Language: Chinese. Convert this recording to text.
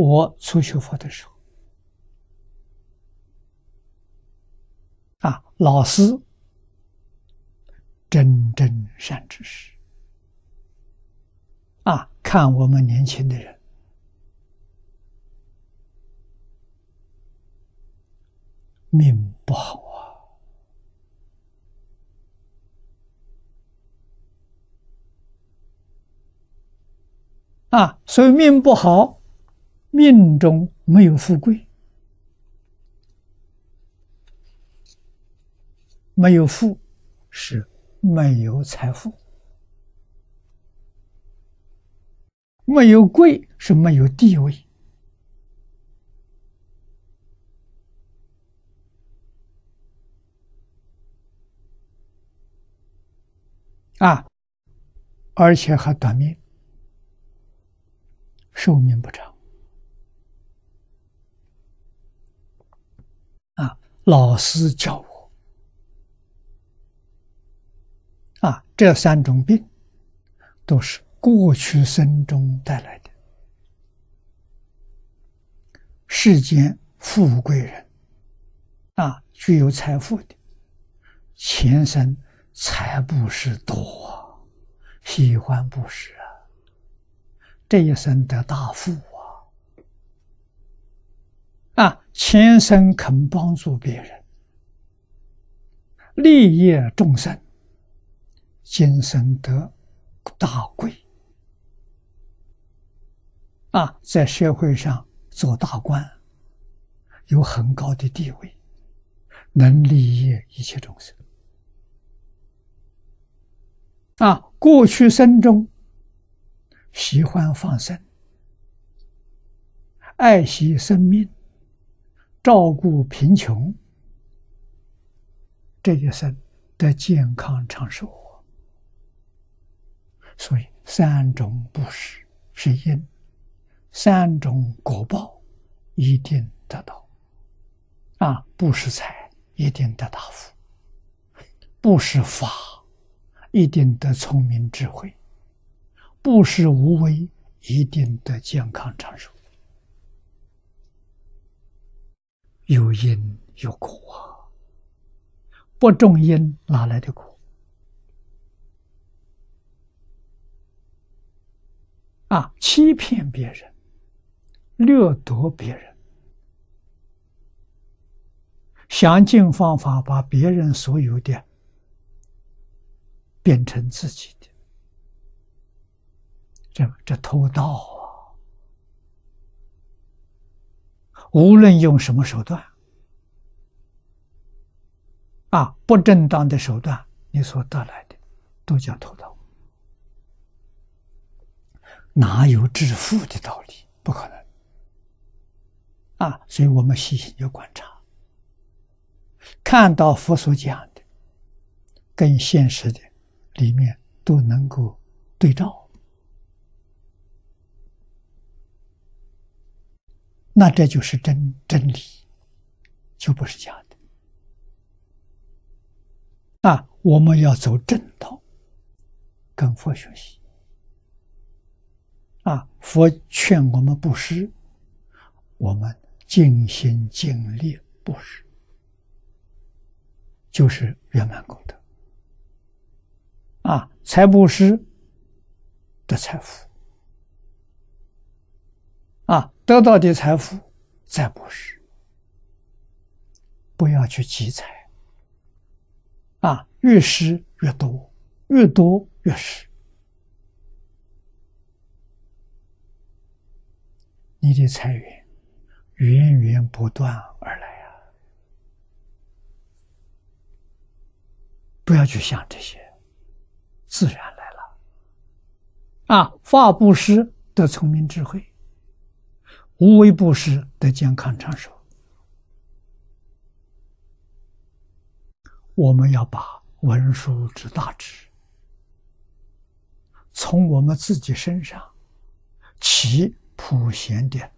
我初学佛的时候，啊，老师真真善知识，啊，看我们年轻的人。命不好啊，啊，所以命不好。命中没有富贵，没有富是没有财富，没有贵是没有地位啊，而且还短命，寿命不长。老师教我啊，这三种病都是过去生中带来的。世间富贵人啊，具有财富的，前生财布施多，喜欢布施啊，这一生得大富。啊，前生肯帮助别人，利业众生，今生得大贵。啊，在社会上做大官，有很高的地位，能利益一切众生。啊，过去生中喜欢放生，爱惜生命。照顾贫穷，这一生得健康长寿。所以三种布施是因，三种果报一定得到。啊，布施财一定得大福，布施法一定得聪明智慧，布施无为一定得健康长寿。有因有果，不种因哪来的果？啊，欺骗别人，掠夺别人，想尽方法把别人所有的变成自己的，这这偷盗。无论用什么手段，啊，不正当的手段，你所得来的，都叫偷盗，哪有致富的道理？不可能。啊，所以我们细心要观察，看到佛所讲的，跟现实的里面都能够对照。那这就是真真理，就不是假的。啊，我们要走正道，跟佛学习。啊，佛劝我们布施，我们尽心尽力布施，就是圆满功德。啊，财布施得财富。得到的财富再不是，不要去积财。啊，越施越多，越多越是，你的财源源源不断而来啊！不要去想这些，自然来了。啊，法布施得聪明智慧。无为不施的健康长寿。我们要把文殊之大智从我们自己身上起普贤的